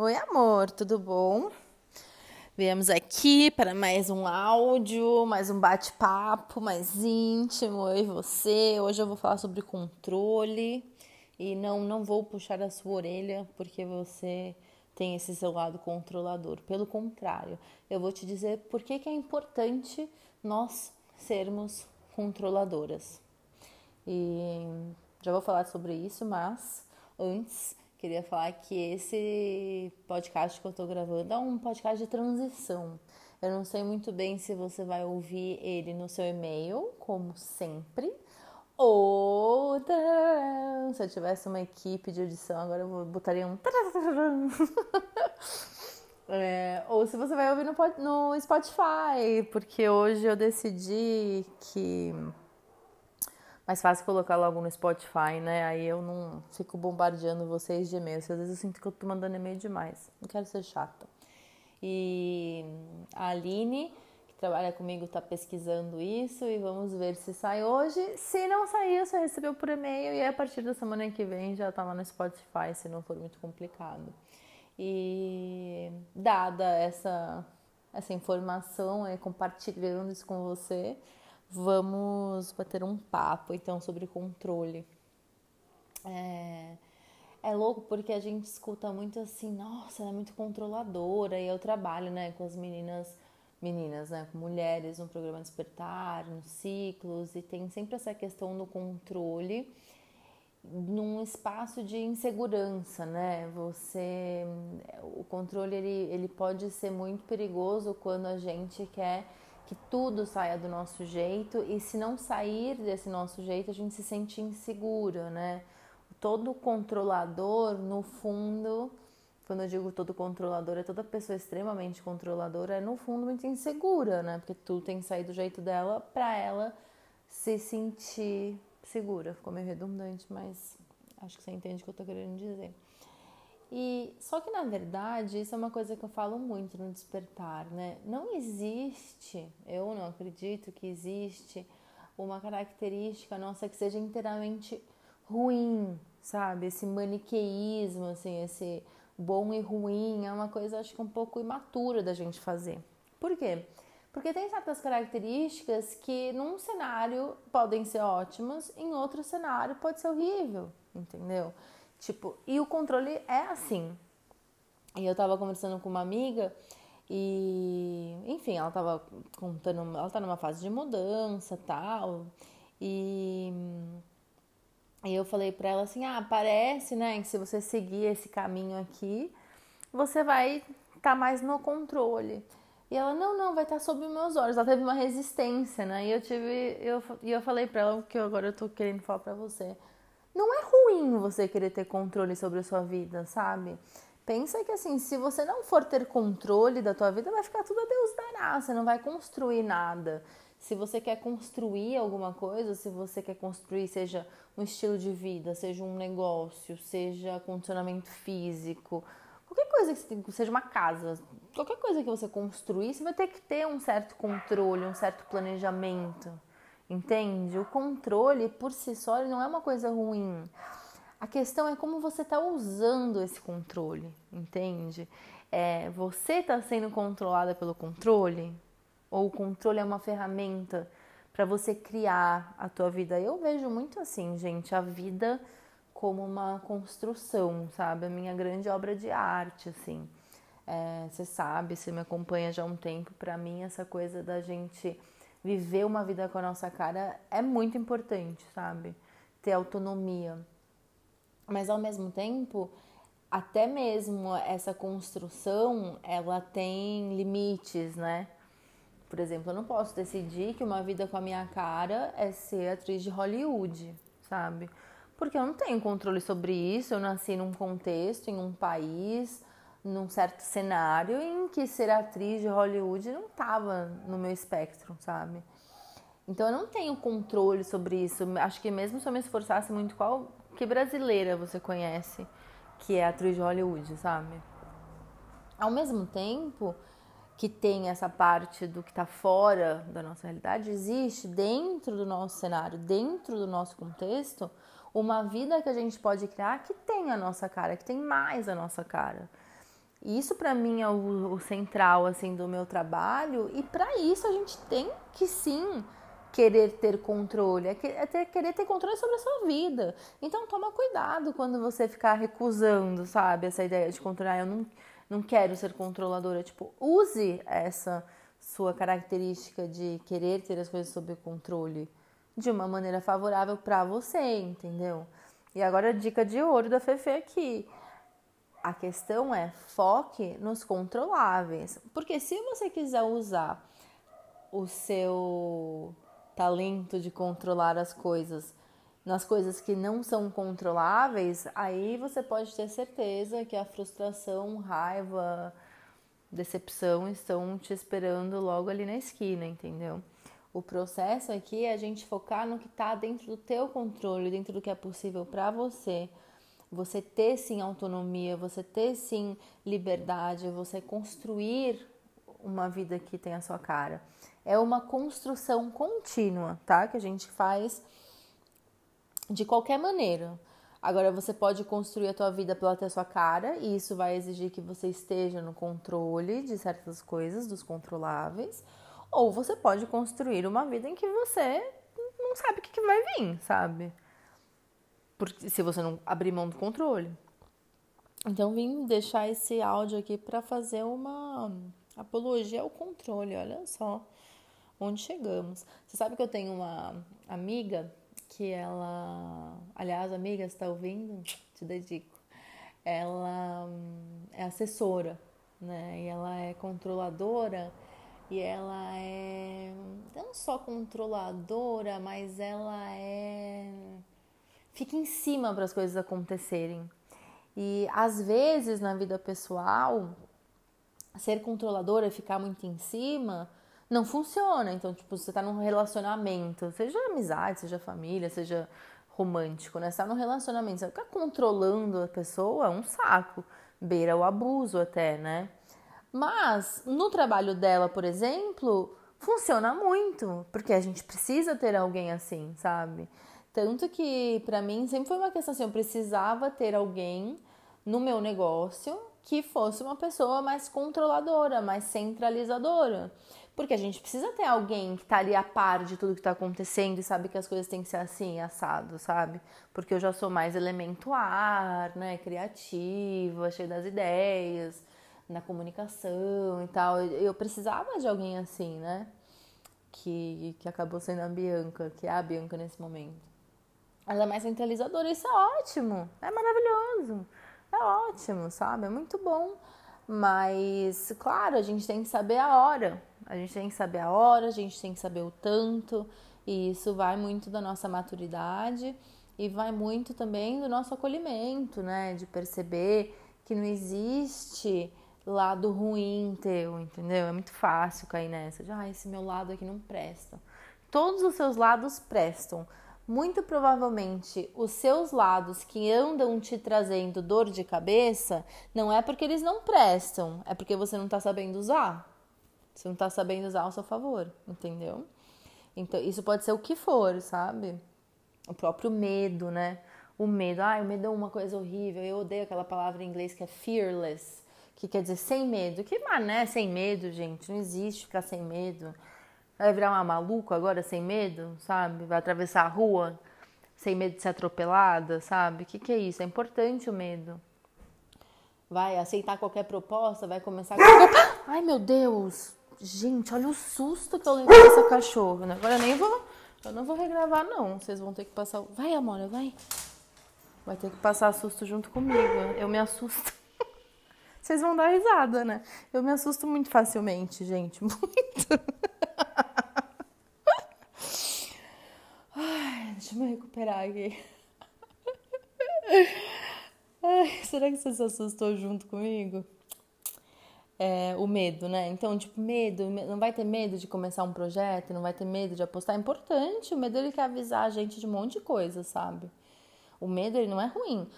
Oi, amor, tudo bom? Viemos aqui para mais um áudio, mais um bate-papo mais íntimo, e você. Hoje eu vou falar sobre controle e não, não vou puxar a sua orelha porque você tem esse seu lado controlador. Pelo contrário, eu vou te dizer por que, que é importante nós sermos controladoras. E já vou falar sobre isso, mas antes queria falar que esse podcast que eu tô gravando é um podcast de transição. Eu não sei muito bem se você vai ouvir ele no seu e-mail, como sempre, ou se eu tivesse uma equipe de edição, agora eu botaria um. É, ou se você vai ouvir no, no Spotify, porque hoje eu decidi que mais fácil colocar logo no Spotify, né? Aí eu não fico bombardeando vocês de e-mail. Às vezes eu sinto que eu tô mandando e-mail demais. Não quero ser chata. E a Aline, que trabalha comigo, tá pesquisando isso e vamos ver se sai hoje. Se não sair, você recebeu por e-mail e a partir da semana que vem já tá lá no Spotify, se não for muito complicado. E dada essa, essa informação, é, compartilhando isso com você, vamos bater um papo então sobre controle. É, é louco porque a gente escuta muito assim, nossa, ela é muito controladora. E eu trabalho, né, com as meninas, meninas, né, com mulheres no programa Despertar, nos ciclos, e tem sempre essa questão do controle num espaço de insegurança, né? Você, o controle ele, ele pode ser muito perigoso quando a gente quer que tudo saia do nosso jeito e se não sair desse nosso jeito a gente se sente insegura, né? Todo controlador, no fundo, quando eu digo todo controlador, é toda pessoa extremamente controladora, é no fundo muito insegura, né? Porque tudo tem que sair do jeito dela para ela se sentir segura. Ficou meio redundante, mas acho que você entende o que eu tô querendo dizer. E só que na verdade, isso é uma coisa que eu falo muito no despertar, né? Não existe, eu não acredito que existe uma característica nossa que seja inteiramente ruim, sabe? Esse maniqueísmo, assim, esse bom e ruim é uma coisa acho que um pouco imatura da gente fazer. Por quê? Porque tem certas características que num cenário podem ser ótimas, em outro cenário pode ser horrível, entendeu? Tipo, e o controle é assim. E eu tava conversando com uma amiga e, enfim, ela tava contando, ela tá numa fase de mudança, tal. E e eu falei para ela assim: "Ah, parece, né, que se você seguir esse caminho aqui, você vai estar tá mais no controle". E ela: "Não, não, vai estar tá sob meus olhos". Ela teve uma resistência, né? E eu tive eu e eu falei para ela o que agora eu tô querendo falar para você não é ruim você querer ter controle sobre a sua vida, sabe? Pensa que assim, se você não for ter controle da tua vida, vai ficar tudo a Deus dará, você não vai construir nada. Se você quer construir alguma coisa, se você quer construir, seja um estilo de vida, seja um negócio, seja condicionamento físico, qualquer coisa que você, seja uma casa, qualquer coisa que você construir, você vai ter que ter um certo controle, um certo planejamento. Entende? O controle por si só não é uma coisa ruim. A questão é como você está usando esse controle, entende? É, você está sendo controlada pelo controle? Ou o controle é uma ferramenta para você criar a tua vida? Eu vejo muito assim, gente, a vida como uma construção, sabe? A minha grande obra de arte, assim. É, você sabe, você me acompanha já há um tempo, para mim essa coisa da gente viver uma vida com a nossa cara é muito importante, sabe? Ter autonomia. Mas ao mesmo tempo, até mesmo essa construção, ela tem limites, né? Por exemplo, eu não posso decidir que uma vida com a minha cara é ser atriz de Hollywood, sabe? Porque eu não tenho controle sobre isso, eu nasci num contexto, em um país, num certo cenário em que ser atriz de Hollywood não estava no meu espectro, sabe? Então eu não tenho controle sobre isso. Acho que mesmo se eu me esforçasse muito, qual que brasileira você conhece que é atriz de Hollywood, sabe? Ao mesmo tempo que tem essa parte do que está fora da nossa realidade, existe dentro do nosso cenário, dentro do nosso contexto, uma vida que a gente pode criar que tem a nossa cara, que tem mais a nossa cara. Isso para mim é o, o, central assim do meu trabalho e para isso a gente tem que sim querer ter controle, é, é ter, querer ter controle sobre a sua vida. Então toma cuidado quando você ficar recusando, sabe, essa ideia de controlar. Eu não, não quero ser controladora. Tipo, use essa sua característica de querer ter as coisas sob controle de uma maneira favorável para você, entendeu? E agora a dica de ouro da Fefe aqui. A questão é foque nos controláveis. Porque se você quiser usar o seu talento de controlar as coisas nas coisas que não são controláveis, aí você pode ter certeza que a frustração, raiva, decepção estão te esperando logo ali na esquina, entendeu? O processo aqui é a gente focar no que está dentro do teu controle, dentro do que é possível para você. Você ter sim autonomia, você ter sim liberdade, você construir uma vida que tem a sua cara é uma construção contínua, tá? Que a gente faz de qualquer maneira. Agora você pode construir a tua vida pela ter sua cara e isso vai exigir que você esteja no controle de certas coisas, dos controláveis, ou você pode construir uma vida em que você não sabe o que, vai vir, sabe? Porque se você não abrir mão do controle. Então vim deixar esse áudio aqui para fazer uma apologia ao controle, olha só onde chegamos. Você sabe que eu tenho uma amiga que ela, aliás, amiga, está ouvindo? Te dedico. Ela é assessora, né? E ela é controladora e ela é não só controladora, mas ela é fica em cima para as coisas acontecerem. E às vezes na vida pessoal, ser controladora e ficar muito em cima não funciona. Então, tipo, você tá num relacionamento, seja amizade, seja família, seja romântico, né? Você tá num relacionamento, você ficar controlando a pessoa é um saco, beira o abuso até, né? Mas no trabalho dela, por exemplo, funciona muito, porque a gente precisa ter alguém assim, sabe? Tanto que para mim sempre foi uma questão assim, eu precisava ter alguém no meu negócio que fosse uma pessoa mais controladora, mais centralizadora. Porque a gente precisa ter alguém que tá ali a par de tudo que tá acontecendo e sabe que as coisas têm que ser assim, assado, sabe? Porque eu já sou mais elemento ar, né? Criativa, cheia das ideias, na comunicação e tal. Eu precisava de alguém assim, né? Que, que acabou sendo a Bianca, que é a Bianca nesse momento. Ela é mais centralizadora, isso é ótimo, é maravilhoso, é ótimo, sabe? É muito bom. Mas, claro, a gente tem que saber a hora, a gente tem que saber a hora, a gente tem que saber o tanto, e isso vai muito da nossa maturidade e vai muito também do nosso acolhimento, né? De perceber que não existe lado ruim teu, entendeu? É muito fácil cair nessa de, ah, esse meu lado aqui não presta. Todos os seus lados prestam. Muito provavelmente os seus lados que andam te trazendo dor de cabeça não é porque eles não prestam, é porque você não está sabendo usar. Você não tá sabendo usar ao seu favor, entendeu? Então, isso pode ser o que for, sabe? O próprio medo, né? O medo, ai, o medo é uma coisa horrível. Eu odeio aquela palavra em inglês que é fearless, que quer dizer sem medo. Que mané sem medo, gente? Não existe ficar sem medo. Vai virar uma maluca agora sem medo, sabe? Vai atravessar a rua sem medo de ser atropelada, sabe? O que, que é isso? É importante o medo. Vai aceitar qualquer proposta, vai começar a. Ai, meu Deus! Gente, olha o susto que eu levei dessa cachorra? Agora eu nem vou. Eu não vou regravar, não. Vocês vão ter que passar. Vai, Amora, vai. Vai ter que passar susto junto comigo. Eu me assusto. Vocês vão dar risada, né? Eu me assusto muito facilmente, gente. Muito. Deixa eu me recuperar aqui. Ai, será que você se assustou junto comigo? é, o medo, né? Então, tipo, medo, não vai ter medo de começar um projeto, não vai ter medo de apostar. É importante, o medo ele quer avisar a gente de um monte de coisa, sabe? O medo ele não é ruim.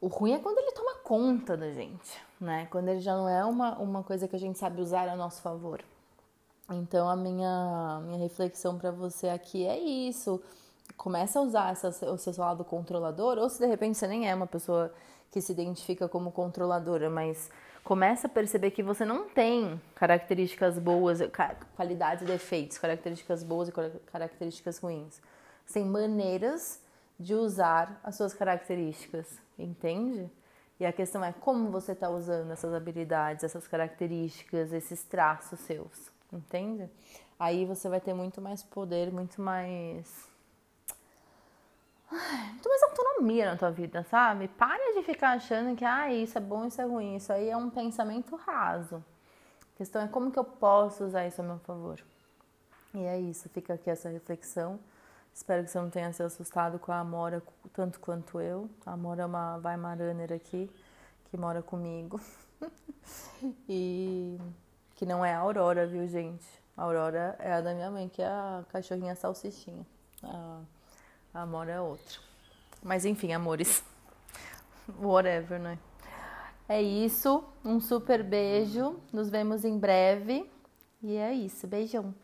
O ruim é quando ele toma conta da gente, né? Quando ele já não é uma, uma coisa que a gente sabe usar a nosso favor. Então, a minha, minha reflexão para você aqui é isso. Começa a usar essa, o seu lado controlador, ou se de repente você nem é uma pessoa que se identifica como controladora, mas Começa a perceber que você não tem características boas, qualidades e defeitos, características boas e características ruins. Sem maneiras de usar as suas características, entende? E a questão é como você está usando essas habilidades, essas características, esses traços seus, entende? Aí você vai ter muito mais poder, muito mais. Muito mais autonomia na tua vida, sabe? Pare de ficar achando que ah, isso é bom, isso é ruim. Isso aí é um pensamento raso. A questão é como que eu posso usar isso a meu favor. E é isso, fica aqui essa reflexão. Espero que você não tenha se assustado com a Amora tanto quanto eu. A Amora é uma Weimaraner aqui, que mora comigo. e que não é a Aurora, viu, gente? A Aurora é a da minha mãe, que é a cachorrinha salsichinha. A Amora é outra. Mas enfim, amores. Whatever, né? É isso. Um super beijo. Nos vemos em breve. E é isso. Beijão.